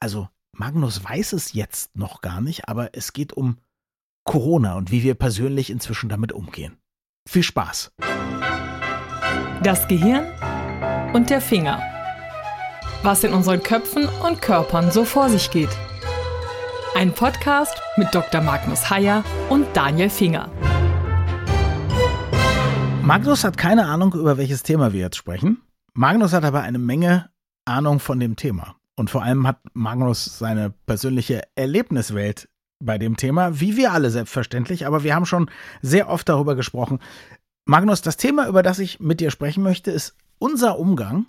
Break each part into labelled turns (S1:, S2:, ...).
S1: Also Magnus weiß es jetzt noch gar nicht, aber es geht um Corona und wie wir persönlich inzwischen damit umgehen. Viel Spaß.
S2: Das Gehirn und der Finger. Was in unseren Köpfen und Körpern so vor sich geht. Ein Podcast mit Dr. Magnus Heyer und Daniel Finger.
S1: Magnus hat keine Ahnung, über welches Thema wir jetzt sprechen. Magnus hat aber eine Menge Ahnung von dem Thema. Und vor allem hat Magnus seine persönliche Erlebniswelt bei dem Thema, wie wir alle selbstverständlich, aber wir haben schon sehr oft darüber gesprochen. Magnus, das Thema, über das ich mit dir sprechen möchte, ist unser Umgang,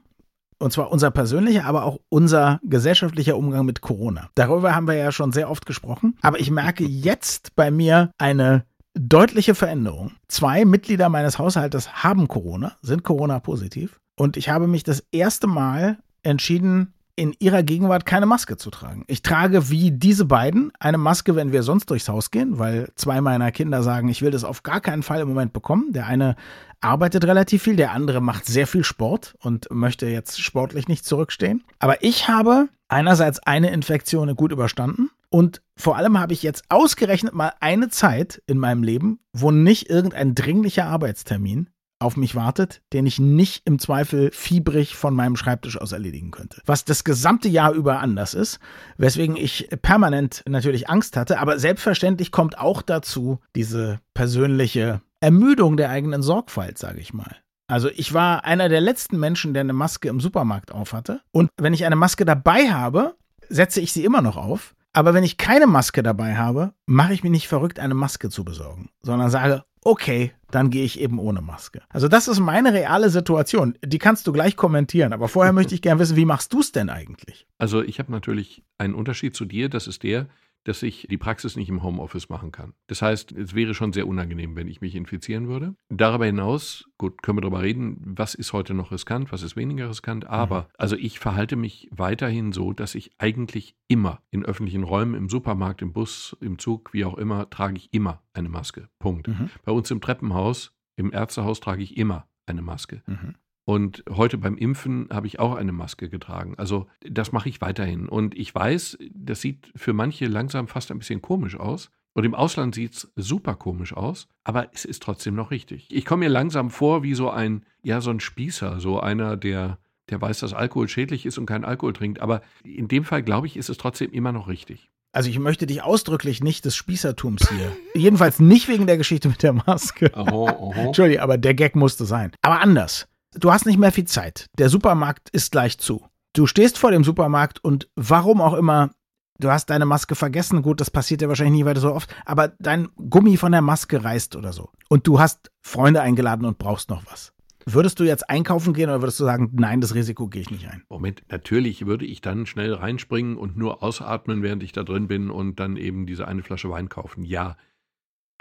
S1: und zwar unser persönlicher, aber auch unser gesellschaftlicher Umgang mit Corona. Darüber haben wir ja schon sehr oft gesprochen, aber ich merke jetzt bei mir eine deutliche Veränderung. Zwei Mitglieder meines Haushaltes haben Corona, sind Corona-positiv. Und ich habe mich das erste Mal entschieden, in ihrer Gegenwart keine Maske zu tragen. Ich trage wie diese beiden eine Maske, wenn wir sonst durchs Haus gehen, weil zwei meiner Kinder sagen, ich will das auf gar keinen Fall im Moment bekommen. Der eine arbeitet relativ viel, der andere macht sehr viel Sport und möchte jetzt sportlich nicht zurückstehen. Aber ich habe einerseits eine Infektion gut überstanden und vor allem habe ich jetzt ausgerechnet mal eine Zeit in meinem Leben, wo nicht irgendein dringlicher Arbeitstermin auf mich wartet, den ich nicht im Zweifel fiebrig von meinem Schreibtisch aus erledigen könnte. Was das gesamte Jahr über anders ist, weswegen ich permanent natürlich Angst hatte, aber selbstverständlich kommt auch dazu diese persönliche Ermüdung der eigenen Sorgfalt, sage ich mal. Also ich war einer der letzten Menschen, der eine Maske im Supermarkt aufhatte. Und wenn ich eine Maske dabei habe, setze ich sie immer noch auf. Aber wenn ich keine Maske dabei habe, mache ich mich nicht verrückt, eine Maske zu besorgen, sondern sage, okay, dann gehe ich eben ohne Maske. Also das ist meine reale Situation. Die kannst du gleich kommentieren. Aber vorher möchte ich gerne wissen, wie machst du es denn eigentlich?
S3: Also ich habe natürlich einen Unterschied zu dir. Das ist der, dass ich die Praxis nicht im Homeoffice machen kann. Das heißt, es wäre schon sehr unangenehm, wenn ich mich infizieren würde. Darüber hinaus, gut, können wir darüber reden, was ist heute noch riskant, was ist weniger riskant, aber mhm. also ich verhalte mich weiterhin so, dass ich eigentlich immer in öffentlichen Räumen, im Supermarkt, im Bus, im Zug, wie auch immer, trage ich immer eine Maske. Punkt. Mhm. Bei uns im Treppenhaus, im Ärztehaus trage ich immer eine Maske. Mhm. Und heute beim Impfen habe ich auch eine Maske getragen. Also das mache ich weiterhin. Und ich weiß, das sieht für manche langsam fast ein bisschen komisch aus. Und im Ausland sieht es super komisch aus, aber es ist trotzdem noch richtig. Ich komme mir langsam vor wie so ein, ja, so ein Spießer, so einer, der, der weiß, dass Alkohol schädlich ist und keinen Alkohol trinkt. Aber in dem Fall, glaube ich, ist es trotzdem immer noch richtig.
S1: Also ich möchte dich ausdrücklich nicht des Spießertums hier. Jedenfalls nicht wegen der Geschichte mit der Maske. Oho, oho. Entschuldige, aber der Gag musste sein. Aber anders. Du hast nicht mehr viel Zeit. Der Supermarkt ist gleich zu. Du stehst vor dem Supermarkt und warum auch immer, du hast deine Maske vergessen. Gut, das passiert ja wahrscheinlich nie weiter so oft, aber dein Gummi von der Maske reißt oder so. Und du hast Freunde eingeladen und brauchst noch was. Würdest du jetzt einkaufen gehen oder würdest du sagen, nein, das Risiko gehe ich nicht ein?
S3: Moment, natürlich würde ich dann schnell reinspringen und nur ausatmen, während ich da drin bin und dann eben diese eine Flasche Wein kaufen. Ja,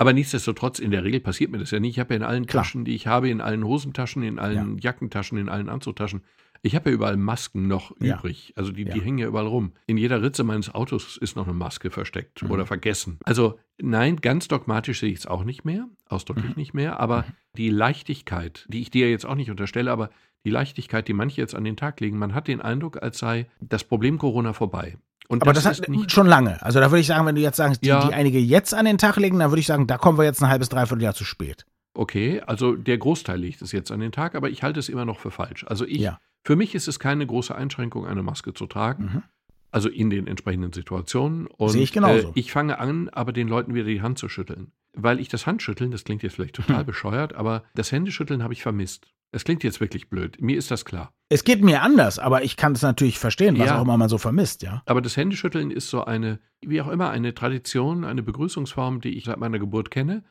S3: aber nichtsdestotrotz, in der Regel passiert mir das ja nicht. Ich habe ja in allen Klar. Taschen, die ich habe, in allen Hosentaschen, in allen ja. Jackentaschen, in allen Anzugtaschen, ich habe ja überall Masken noch ja. übrig. Also die, ja. die hängen ja überall rum. In jeder Ritze meines Autos ist noch eine Maske versteckt mhm. oder vergessen. Also nein, ganz dogmatisch sehe ich es auch nicht mehr, ausdrücklich mhm. nicht mehr. Aber mhm. die Leichtigkeit, die ich dir jetzt auch nicht unterstelle, aber die Leichtigkeit, die manche jetzt an den Tag legen, man hat den Eindruck, als sei das Problem Corona vorbei.
S1: Und aber das, das hat schon lange. Also da würde ich sagen, wenn du jetzt sagst, die, ja. die einige jetzt an den Tag legen, dann würde ich sagen, da kommen wir jetzt ein halbes, dreiviertel Jahr zu spät.
S3: Okay, also der Großteil legt es jetzt an den Tag, aber ich halte es immer noch für falsch. Also ich, ja. für mich ist es keine große Einschränkung, eine Maske zu tragen. Mhm. Also in den entsprechenden Situationen. Und,
S1: Sehe ich genauso.
S3: Äh, ich fange an, aber den Leuten wieder die Hand zu schütteln. Weil ich das Handschütteln, das klingt jetzt vielleicht total hm. bescheuert, aber das Händeschütteln habe ich vermisst. Es klingt jetzt wirklich blöd. Mir ist das klar.
S1: Es geht mir anders, aber ich kann es natürlich verstehen, was ja, auch immer man so vermisst, ja.
S3: Aber das Händeschütteln ist so eine, wie auch immer, eine Tradition, eine Begrüßungsform, die ich seit meiner Geburt kenne.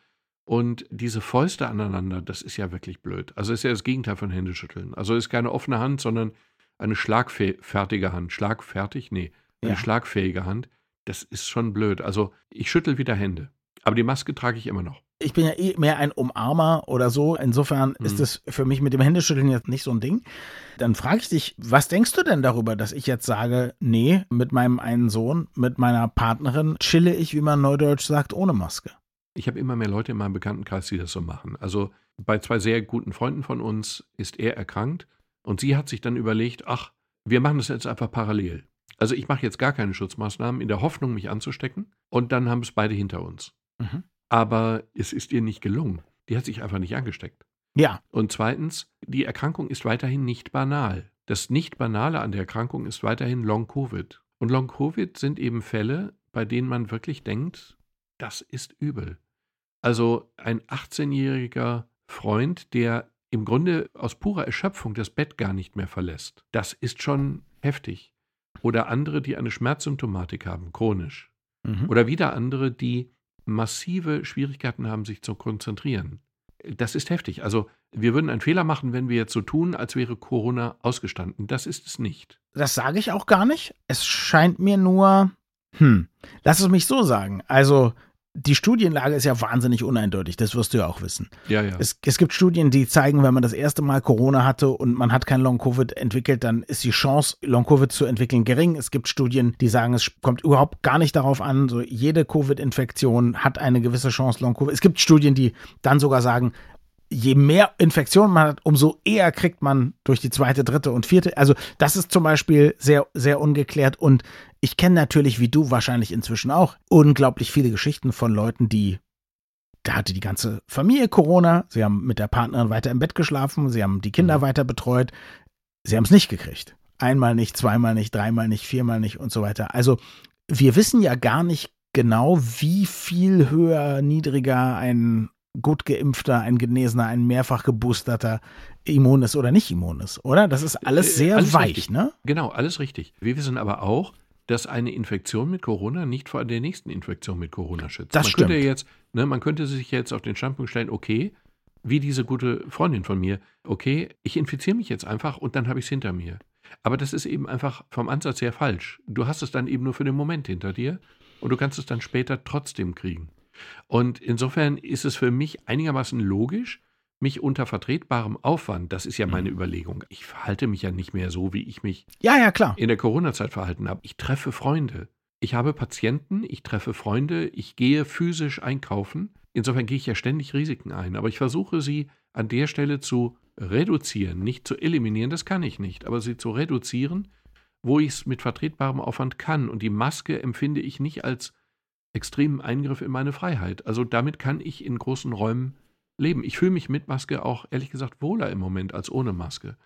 S3: Und diese Fäuste aneinander, das ist ja wirklich blöd. Also ist ja das Gegenteil von Händeschütteln. Also ist keine offene Hand, sondern eine schlagfertige Hand. Schlagfertig? Nee, eine ja. schlagfähige Hand. Das ist schon blöd. Also ich schüttel wieder Hände. Aber die Maske trage ich immer noch
S1: ich bin ja eh mehr ein Umarmer oder so. Insofern mhm. ist es für mich mit dem Händeschütteln jetzt nicht so ein Ding. Dann frage ich dich, was denkst du denn darüber, dass ich jetzt sage, nee, mit meinem einen Sohn, mit meiner Partnerin chille ich, wie man neudeutsch sagt, ohne Maske?
S3: Ich habe immer mehr Leute in meinem Bekanntenkreis, die das so machen. Also bei zwei sehr guten Freunden von uns ist er erkrankt und sie hat sich dann überlegt, ach, wir machen das jetzt einfach parallel. Also ich mache jetzt gar keine Schutzmaßnahmen in der Hoffnung, mich anzustecken. Und dann haben es beide hinter uns.
S1: Mhm.
S3: Aber es ist ihr nicht gelungen. Die hat sich einfach nicht angesteckt.
S1: Ja.
S3: Und zweitens, die Erkrankung ist weiterhin nicht banal. Das Nicht-Banale an der Erkrankung ist weiterhin Long-Covid. Und Long-Covid sind eben Fälle, bei denen man wirklich denkt, das ist übel. Also ein 18-jähriger Freund, der im Grunde aus purer Erschöpfung das Bett gar nicht mehr verlässt, das ist schon heftig. Oder andere, die eine Schmerzsymptomatik haben, chronisch.
S1: Mhm.
S3: Oder wieder andere, die massive Schwierigkeiten haben, sich zu konzentrieren. Das ist heftig. Also wir würden einen Fehler machen, wenn wir jetzt so tun, als wäre Corona ausgestanden. Das ist es nicht.
S1: Das sage ich auch gar nicht. Es scheint mir nur, hm, lass es mich so sagen. Also die Studienlage ist ja wahnsinnig uneindeutig, das wirst du ja auch wissen.
S3: Ja, ja.
S1: Es, es gibt Studien, die zeigen, wenn man das erste Mal Corona hatte und man hat kein Long-Covid entwickelt, dann ist die Chance, Long-Covid zu entwickeln, gering. Es gibt Studien, die sagen, es kommt überhaupt gar nicht darauf an, so jede Covid-Infektion hat eine gewisse Chance, Long-Covid. Es gibt Studien, die dann sogar sagen, je mehr Infektionen man hat, umso eher kriegt man durch die zweite, dritte und vierte. Also das ist zum Beispiel sehr, sehr ungeklärt. Und ich kenne natürlich, wie du wahrscheinlich inzwischen auch, unglaublich viele Geschichten von Leuten, die da hatte die ganze Familie Corona, sie haben mit der Partnerin weiter im Bett geschlafen, sie haben die Kinder
S3: Mhm.
S1: weiter betreut, sie haben es nicht gekriegt. Einmal nicht, zweimal nicht, dreimal nicht, viermal nicht und so weiter. Also wir wissen ja gar nicht genau, wie viel höher, niedriger ein gut geimpfter, ein genesener, ein mehrfach geboosterter immun ist oder nicht immun ist, oder? Das ist alles
S3: Äh,
S1: sehr
S3: alles
S1: weich,
S3: richtig.
S1: ne?
S3: Genau, alles richtig. Wir wissen aber auch, dass eine Infektion mit Corona nicht vor der nächsten Infektion mit Corona schützt.
S1: Das
S3: man
S1: stimmt.
S3: Könnte jetzt, ne, man könnte sich jetzt auf den Standpunkt stellen, okay, wie diese gute Freundin von mir, okay, ich infiziere mich jetzt einfach und dann habe ich es hinter mir. Aber das ist eben einfach vom Ansatz her falsch. Du hast es dann eben nur für den Moment hinter dir und du kannst es dann später trotzdem kriegen. Und insofern ist es für mich einigermaßen logisch, mich unter vertretbarem Aufwand, das ist ja meine Überlegung, ich verhalte mich ja nicht mehr so, wie ich mich
S1: Ja, ja, klar.
S3: in der Corona-Zeit verhalten habe. Ich treffe Freunde. Ich habe Patienten, ich treffe Freunde, ich gehe physisch einkaufen. Insofern gehe ich ja ständig Risiken ein. Aber ich versuche sie an der Stelle zu reduzieren, nicht zu eliminieren, das kann ich nicht, aber sie zu reduzieren, wo ich es mit vertretbarem Aufwand kann. Und die Maske empfinde ich nicht als extremen Eingriff in meine Freiheit. Also damit kann ich in großen Räumen leben. Ich fühle mich mit Maske auch ehrlich gesagt wohler im Moment als ohne Maske.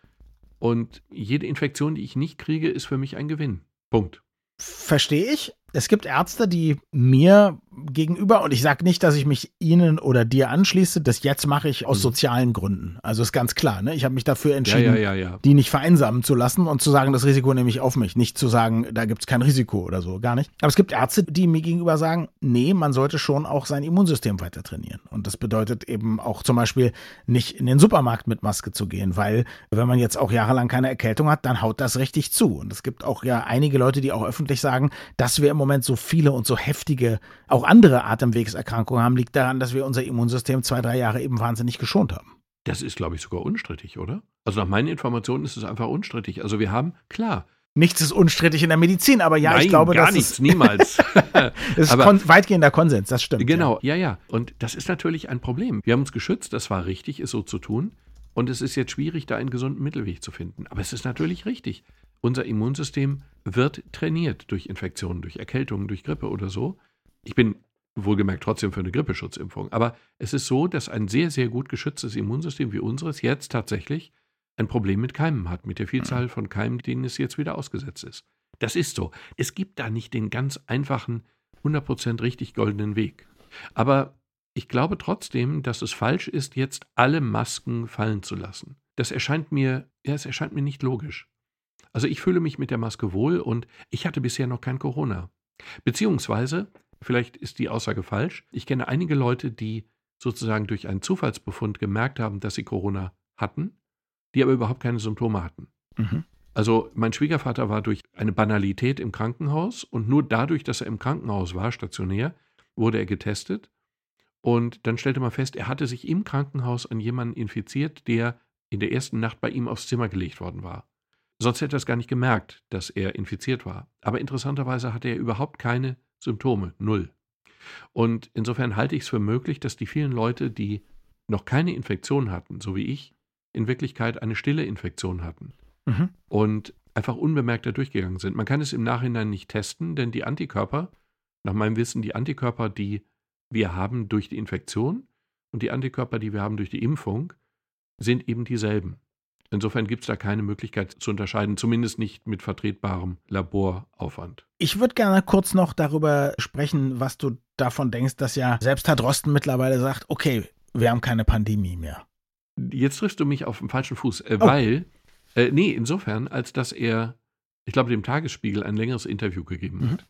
S3: Und jede Infektion, die ich nicht kriege, ist für mich ein Gewinn. Punkt.
S1: Verstehe ich. Es gibt Ärzte, die mir gegenüber, und ich sage nicht, dass ich mich ihnen oder dir anschließe, das jetzt mache ich aus
S3: Mhm.
S1: sozialen Gründen. Also ist ganz klar, ne? Ich habe mich dafür entschieden,
S3: ja, ja, ja.
S1: die nicht vereinsamen zu lassen und zu sagen, das Risiko nehme ich auf mich. Nicht zu sagen, da gibt es kein Risiko oder so, gar nicht. Aber es gibt Ärzte, die mir gegenüber sagen, nee, man sollte schon auch sein Immunsystem weiter trainieren. Und das bedeutet eben auch zum Beispiel nicht in den Supermarkt mit Maske zu gehen, weil wenn man jetzt auch jahrelang keine Erkältung hat, dann haut das richtig zu. Und es gibt auch ja einige Leute, die auch öffentlich sagen, dass wir im Moment so viele und so heftige, auch andere Atemwegserkrankungen haben, liegt daran, dass wir unser Immunsystem zwei, drei Jahre eben wahnsinnig geschont haben.
S3: Das ist, glaube ich, sogar unstrittig, oder? Also nach meinen Informationen ist es einfach unstrittig. Also wir haben, klar,
S1: Nichts ist unstrittig in der Medizin, aber ja,
S3: nein,
S1: ich glaube,
S3: gar
S1: das
S3: nichts,
S1: ist,
S3: niemals.
S1: ist
S3: Aber-
S1: kon weitgehender Konsens, das stimmt.
S3: Genau, ja, ja. Und das ist natürlich ein Problem. Wir haben uns geschützt, das war richtig, es so zu tun. Und es ist jetzt schwierig, da einen gesunden Mittelweg zu finden. Aber es ist natürlich richtig. Unser Immunsystem wird trainiert durch Infektionen, durch Erkältungen, durch Grippe oder so. Ich bin wohlgemerkt trotzdem für eine Grippeschutzimpfung. Aber es ist so, dass ein sehr, sehr gut geschütztes Immunsystem wie unseres jetzt tatsächlich ein Problem mit Keimen hat, mit der Vielzahl von Keimen, denen es jetzt wieder ausgesetzt ist. Das ist so. Es gibt da nicht den ganz einfachen, 100% richtig goldenen Weg. Aber ich glaube trotzdem, dass es falsch ist, jetzt alle Masken fallen zu lassen. Das erscheint mir, ja, es erscheint mir nicht logisch. Also ich fühle mich mit der Maske wohl und ich hatte bisher noch kein Corona. Beziehungsweise, vielleicht ist die Aussage falsch, ich kenne einige Leute, die sozusagen durch einen Zufallsbefund gemerkt haben, dass sie Corona hatten, die aber überhaupt keine Symptome hatten.
S1: Mhm.
S3: Also mein Schwiegervater war durch eine Banalität im Krankenhaus und nur dadurch, dass er im Krankenhaus war, stationär, wurde er getestet. Und dann stellte man fest, er hatte sich im Krankenhaus an jemanden infiziert, der in der ersten Nacht bei ihm aufs Zimmer gelegt worden war. Sonst hätte er es gar nicht gemerkt, dass er infiziert war. Aber interessanterweise hatte er überhaupt keine Symptome, null. Und insofern halte ich es für möglich, dass die vielen Leute, die noch keine Infektion hatten, so wie ich, in Wirklichkeit eine stille Infektion hatten.
S1: Mhm.
S3: Und einfach unbemerkt da durchgegangen sind. Man kann es im Nachhinein nicht testen, denn die Antikörper, nach meinem Wissen, die Antikörper, die wir haben durch die Infektion und die Antikörper, die wir haben durch die Impfung, sind eben dieselben. Insofern gibt es da keine Möglichkeit zu unterscheiden, zumindest nicht mit vertretbarem Laboraufwand.
S1: Ich würde gerne kurz noch darüber sprechen, was du davon denkst, dass ja selbst Herr Drosten mittlerweile sagt, okay, wir haben keine Pandemie mehr.
S3: Jetzt triffst du mich auf dem falschen Fuß, äh, oh. weil, äh, nee, insofern, als dass er, ich glaube, dem Tagesspiegel ein längeres Interview gegeben mhm. hat.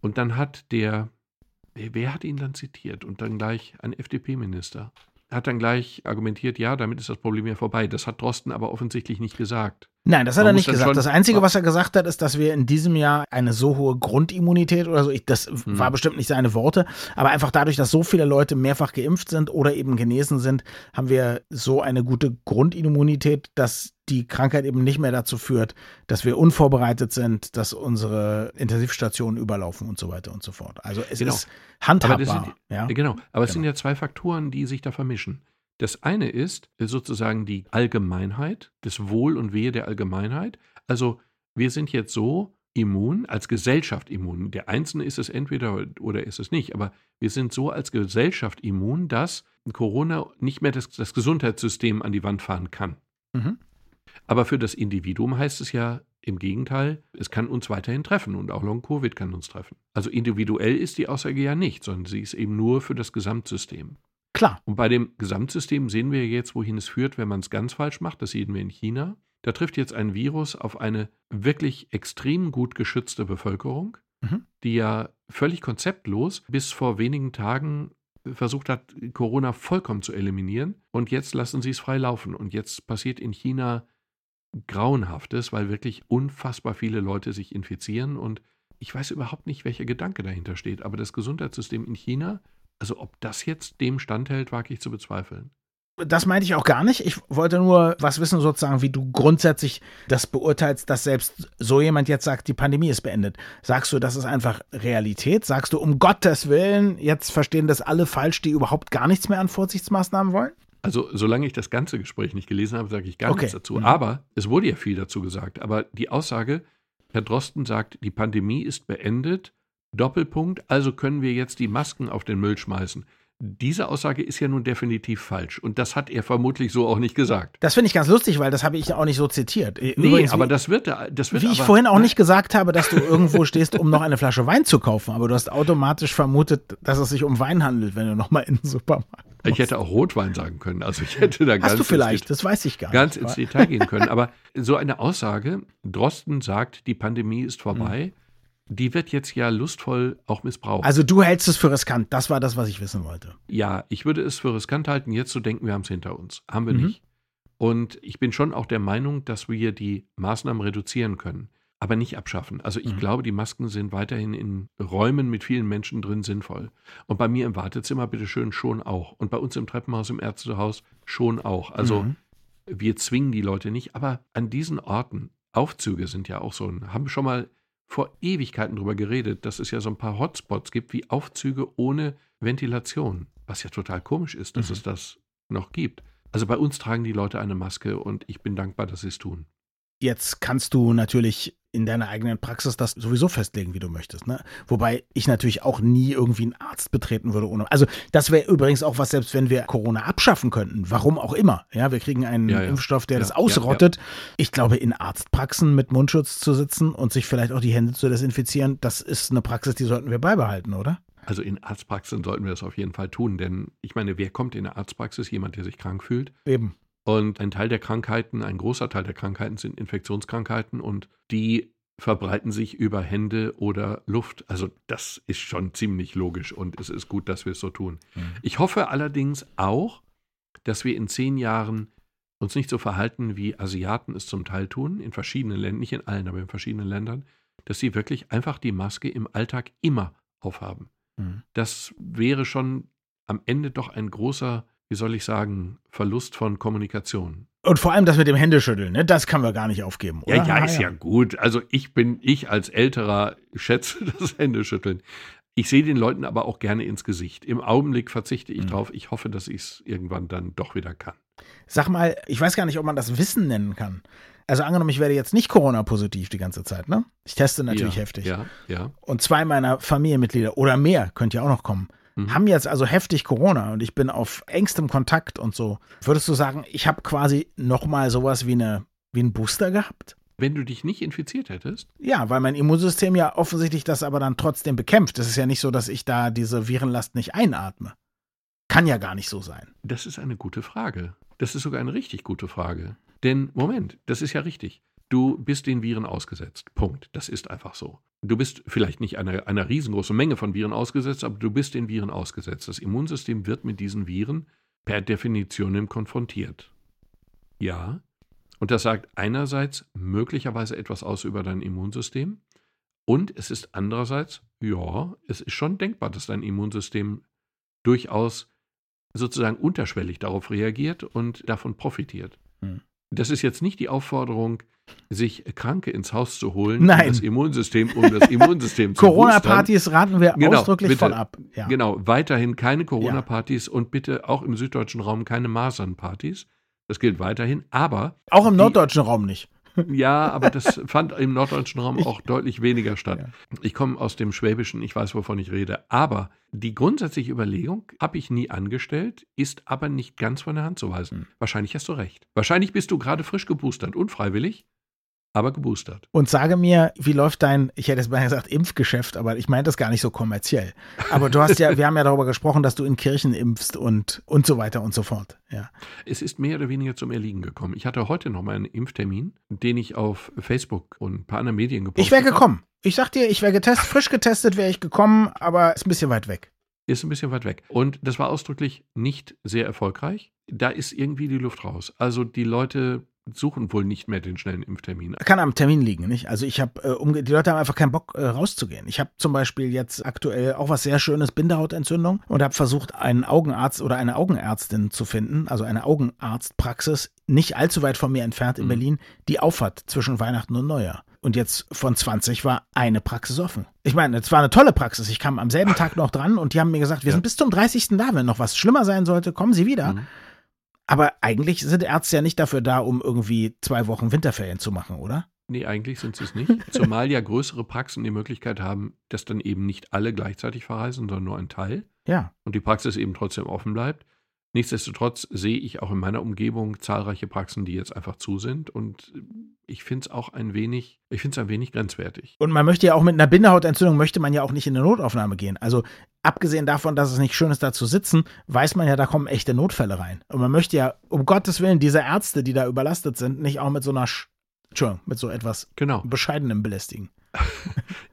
S3: Und dann hat der, wer hat ihn dann zitiert? Und dann gleich ein FDP-Minister hat dann gleich argumentiert, ja, damit ist das Problem ja vorbei. Das hat Drosten aber offensichtlich nicht gesagt.
S1: Nein, das hat Man er nicht gesagt. Das Einzige, was er gesagt hat, ist, dass wir in diesem Jahr eine so hohe Grundimmunität oder so, ich, das hm. war bestimmt nicht seine Worte, aber einfach dadurch, dass so viele Leute mehrfach geimpft sind oder eben genesen sind, haben wir so eine gute Grundimmunität, dass die Krankheit eben nicht mehr dazu führt, dass wir unvorbereitet sind, dass unsere Intensivstationen überlaufen und so weiter und so fort. Also es genau. ist handhabbar.
S3: Aber sind, ja? Genau, aber es genau. sind ja zwei Faktoren, die sich da vermischen. Das eine ist sozusagen die Allgemeinheit, das Wohl und Wehe der Allgemeinheit. Also wir sind jetzt so immun, als Gesellschaft immun. Der Einzelne ist es entweder oder ist es nicht, aber wir sind so als Gesellschaft immun, dass Corona nicht mehr das, das Gesundheitssystem an die Wand fahren kann. Mhm. Aber für das Individuum heißt es ja im Gegenteil, es kann uns weiterhin treffen und auch Long-Covid kann uns treffen. Also individuell ist die Aussage ja nicht, sondern sie ist eben nur für das Gesamtsystem.
S1: Klar.
S3: Und bei dem Gesamtsystem sehen wir jetzt, wohin es führt, wenn man es ganz falsch macht. Das sehen wir in China. Da trifft jetzt ein Virus auf eine wirklich extrem gut geschützte Bevölkerung, mhm. die ja völlig konzeptlos bis vor wenigen Tagen versucht hat, Corona vollkommen zu eliminieren. Und jetzt lassen sie es frei laufen. Und jetzt passiert in China Grauenhaftes, weil wirklich unfassbar viele Leute sich infizieren. Und ich weiß überhaupt nicht, welcher Gedanke dahinter steht. Aber das Gesundheitssystem in China also ob das jetzt dem standhält, wage ich zu bezweifeln.
S1: Das meinte ich auch gar nicht. Ich wollte nur was wissen, sozusagen, wie du grundsätzlich das beurteilst, dass selbst so jemand jetzt sagt, die Pandemie ist beendet. Sagst du, das ist einfach Realität? Sagst du, um Gottes Willen, jetzt verstehen das alle falsch, die überhaupt gar nichts mehr an Vorsichtsmaßnahmen wollen?
S3: Also, solange ich das ganze Gespräch nicht gelesen habe, sage ich gar okay. nichts dazu. Mhm. Aber es wurde ja viel dazu gesagt. Aber die Aussage, Herr Drosten sagt, die Pandemie ist beendet Doppelpunkt, also können wir jetzt die Masken auf den Müll schmeißen. Diese Aussage ist ja nun definitiv falsch. Und das hat er vermutlich so auch nicht gesagt.
S1: Das finde ich ganz lustig, weil das habe ich auch nicht so zitiert.
S3: Übrigens, nee, aber das wird, das wird.
S1: Wie ich vorhin auch nicht gesagt habe, dass du irgendwo stehst, um noch eine Flasche Wein zu kaufen. Aber du hast automatisch vermutet, dass es sich um Wein handelt, wenn du nochmal in den Supermarkt
S3: kommst. Ich hätte auch Rotwein sagen können. Also ich hätte da
S1: Hast
S3: ganz.
S1: du vielleicht, das weiß ich gar
S3: ganz
S1: nicht.
S3: Ganz ins Detail gehen können. Aber so eine Aussage, Drosten sagt, die Pandemie ist vorbei. Mhm die wird jetzt ja lustvoll auch missbraucht.
S1: Also du hältst es für riskant. Das war das, was ich wissen wollte.
S3: Ja, ich würde es für riskant halten, jetzt zu denken, wir haben es hinter uns. Haben wir mhm. nicht. Und ich bin schon auch der Meinung, dass wir die Maßnahmen reduzieren können, aber nicht abschaffen. Also ich mhm. glaube, die Masken sind weiterhin in Räumen mit vielen Menschen drin sinnvoll. Und bei mir im Wartezimmer bitteschön schon auch. Und bei uns im Treppenhaus, im Ärztehaus schon auch. Also mhm. wir zwingen die Leute nicht, aber an diesen Orten, Aufzüge sind ja auch so haben schon mal vor Ewigkeiten darüber geredet, dass es ja so ein paar Hotspots gibt, wie Aufzüge ohne Ventilation. Was ja total komisch ist, dass mhm. es das noch gibt. Also bei uns tragen die Leute eine Maske und ich bin dankbar, dass sie es tun.
S1: Jetzt kannst du natürlich in deiner eigenen Praxis das sowieso festlegen, wie du möchtest. Ne? Wobei ich natürlich auch nie irgendwie einen Arzt betreten würde ohne. Also das wäre übrigens auch was, selbst wenn wir Corona abschaffen könnten, warum auch immer. Ja, wir kriegen einen ja, ja. Impfstoff, der ja, das ausrottet. Ich glaube, in Arztpraxen mit Mundschutz zu sitzen und sich vielleicht auch die Hände zu desinfizieren, das ist eine Praxis, die sollten wir beibehalten, oder?
S3: Also in Arztpraxen sollten wir das auf jeden Fall tun, denn ich meine, wer kommt in eine Arztpraxis? Jemand, der sich krank fühlt.
S1: Eben.
S3: Und ein Teil der Krankheiten, ein großer Teil der Krankheiten sind Infektionskrankheiten und die verbreiten sich über Hände oder Luft. Also das ist schon ziemlich logisch und es ist gut, dass wir es so tun. Mhm. Ich hoffe allerdings auch, dass wir in zehn Jahren uns nicht so verhalten, wie Asiaten es zum Teil tun, in verschiedenen Ländern, nicht in allen, aber in verschiedenen Ländern, dass sie wirklich einfach die Maske im Alltag immer aufhaben. Mhm. Das wäre schon am Ende doch ein großer wie soll ich sagen, Verlust von Kommunikation.
S1: Und vor allem das mit dem Händeschütteln, ne? das kann wir gar nicht aufgeben.
S3: Oder? Ja, ja, ist ja. ja gut. Also ich bin, ich als Älterer schätze das Händeschütteln. Ich sehe den Leuten aber auch gerne ins Gesicht. Im Augenblick verzichte ich mhm. drauf. Ich hoffe, dass ich es irgendwann dann doch wieder kann.
S1: Sag mal, ich weiß gar nicht, ob man das Wissen nennen kann. Also angenommen, ich werde jetzt nicht Corona-positiv die ganze Zeit, ne? Ich teste natürlich
S3: ja,
S1: heftig.
S3: Ja, ja.
S1: Und zwei meiner Familienmitglieder oder mehr, könnte ja auch noch kommen, mhm. haben jetzt also heftig Corona und ich bin auf engstem Kontakt und so. Würdest du sagen, ich habe quasi nochmal sowas wie, eine, wie einen Booster gehabt?
S3: Wenn du dich nicht infiziert hättest?
S1: Ja, weil mein Immunsystem ja offensichtlich das aber dann trotzdem bekämpft. Es ist ja nicht so, dass ich da diese Virenlast nicht einatme. Kann ja gar nicht so sein.
S3: Das ist eine gute Frage. Das ist sogar eine richtig gute Frage. Denn, Moment, das ist ja richtig. Du bist den Viren ausgesetzt. Punkt. Das ist einfach so. Du bist vielleicht nicht einer, einer riesengroßen Menge von Viren ausgesetzt, aber du bist den Viren ausgesetzt. Das Immunsystem wird mit diesen Viren per Definition konfrontiert. Ja. Und das sagt einerseits möglicherweise etwas aus über dein Immunsystem. Und es ist andererseits, ja, es ist schon denkbar, dass dein Immunsystem durchaus sozusagen unterschwellig darauf reagiert und davon profitiert. Hm. Das ist jetzt nicht die Aufforderung, sich Kranke ins Haus zu holen,
S1: Nein. Um
S3: das Immunsystem, um das Immunsystem zu
S1: Corona-Partys raten wir genau, ausdrücklich
S3: bitte,
S1: von ab.
S3: Ja. Genau, weiterhin keine Corona-Partys ja. und bitte auch im süddeutschen Raum keine Masern-Partys. Das gilt weiterhin, aber.
S1: Auch im norddeutschen Raum nicht.
S3: Ja, aber das fand im norddeutschen Raum auch deutlich weniger statt. Ja. Ich komme aus dem Schwäbischen, ich weiß, wovon ich rede. Aber die grundsätzliche Überlegung habe ich nie angestellt, ist aber nicht ganz von der Hand zu weisen. Hm. Wahrscheinlich hast du recht. Wahrscheinlich bist du gerade frisch geboostert, unfreiwillig aber geboostert.
S1: Und sage mir, wie läuft dein, ich hätte jetzt mal gesagt, Impfgeschäft, aber ich meine das gar nicht so kommerziell. Aber du hast ja, wir haben ja darüber gesprochen, dass du in Kirchen impfst und, und so weiter und so fort. Ja.
S3: Es ist mehr oder weniger zum Erliegen gekommen. Ich hatte heute noch mal einen Impftermin, den ich auf Facebook und ein paar anderen Medien gepostet habe.
S1: Ich wäre gekommen. Ich sag dir, ich wäre getestet, frisch getestet wäre ich gekommen, aber ist ein bisschen weit weg.
S3: Ist ein bisschen weit weg. Und das war ausdrücklich nicht sehr erfolgreich. Da ist irgendwie die Luft raus. Also die Leute suchen wohl nicht mehr den schnellen Impftermin.
S1: Kann am Termin liegen, nicht? Also ich habe, äh, um, die Leute haben einfach keinen Bock äh, rauszugehen. Ich habe zum Beispiel jetzt aktuell auch was sehr Schönes, Bindehautentzündung und habe versucht, einen Augenarzt oder eine Augenärztin zu finden, also eine Augenarztpraxis, nicht allzu weit von mir entfernt in mhm. Berlin, die aufhat zwischen Weihnachten und Neujahr. Und jetzt von 20 war eine Praxis offen. Ich meine, es war eine tolle Praxis. Ich kam am selben Tag noch dran und die haben mir gesagt, wir ja. sind bis zum 30. da. Wenn noch was schlimmer sein sollte, kommen Sie wieder. Mhm. Aber eigentlich sind Ärzte ja nicht dafür da, um irgendwie zwei Wochen Winterferien zu machen, oder?
S3: Nee, eigentlich sind sie es nicht. Zumal ja größere Praxen die Möglichkeit haben, dass dann eben nicht alle gleichzeitig verreisen, sondern nur ein Teil.
S1: Ja.
S3: Und die Praxis eben trotzdem offen bleibt. Nichtsdestotrotz sehe ich auch in meiner Umgebung zahlreiche Praxen, die jetzt einfach zu sind. Und ich finde es auch ein wenig, ich finde es ein wenig grenzwertig.
S1: Und man möchte ja auch mit einer Bindehautentzündung möchte man ja auch nicht in eine Notaufnahme gehen. Also abgesehen davon, dass es nicht schön ist, da zu sitzen, weiß man ja, da kommen echte Notfälle rein. Und man möchte ja, um Gottes Willen, diese Ärzte, die da überlastet sind, nicht auch mit so einer, Entschuldigung, mit so etwas
S3: genau.
S1: Bescheidenem belästigen.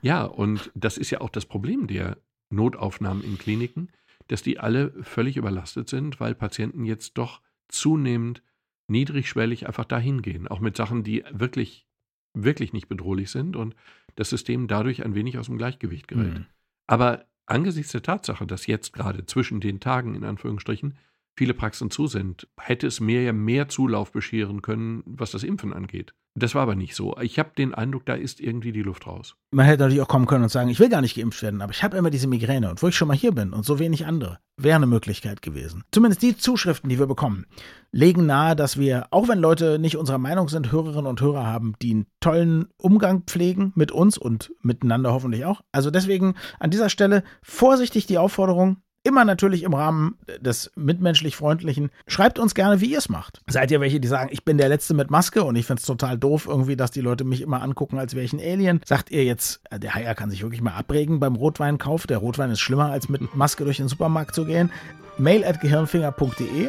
S3: ja, und das ist ja auch das Problem der Notaufnahmen in Kliniken dass die alle völlig überlastet sind, weil Patienten jetzt doch zunehmend niedrigschwellig einfach dahin gehen, auch mit Sachen, die wirklich, wirklich nicht bedrohlich sind und das System dadurch ein wenig aus dem Gleichgewicht gerät. Mhm. Aber angesichts der Tatsache, dass jetzt gerade zwischen den Tagen in Anführungsstrichen viele Praxen zu sind, hätte es mir ja mehr Zulauf bescheren können, was das Impfen angeht. Das war aber nicht so. Ich habe den Eindruck, da ist irgendwie die Luft raus.
S1: Man hätte natürlich auch kommen können und sagen, ich will gar nicht geimpft werden, aber ich habe immer diese Migräne und wo ich schon mal hier bin und so wenig andere, wäre eine Möglichkeit gewesen. Zumindest die Zuschriften, die wir bekommen, legen nahe, dass wir, auch wenn Leute nicht unserer Meinung sind, Hörerinnen und Hörer haben, die einen tollen Umgang pflegen mit uns und miteinander hoffentlich auch. Also deswegen an dieser Stelle vorsichtig die Aufforderung, Immer natürlich im Rahmen des mitmenschlich Freundlichen. Schreibt uns gerne, wie ihr es macht. Seid ihr welche, die sagen, ich bin der Letzte mit Maske und ich finde es total doof irgendwie, dass die Leute mich immer angucken, als wäre ich ein Alien? Sagt ihr jetzt, äh, der Haier kann sich wirklich mal abregen beim Rotweinkauf. Der Rotwein ist schlimmer, als mit Maske durch den Supermarkt zu gehen. Mail at gehirnfinger.de.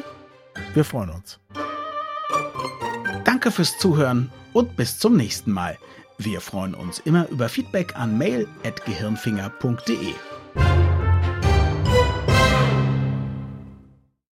S1: Wir freuen uns. Danke fürs Zuhören und bis zum nächsten Mal. Wir freuen uns immer über Feedback an mail at gehirnfinger.de.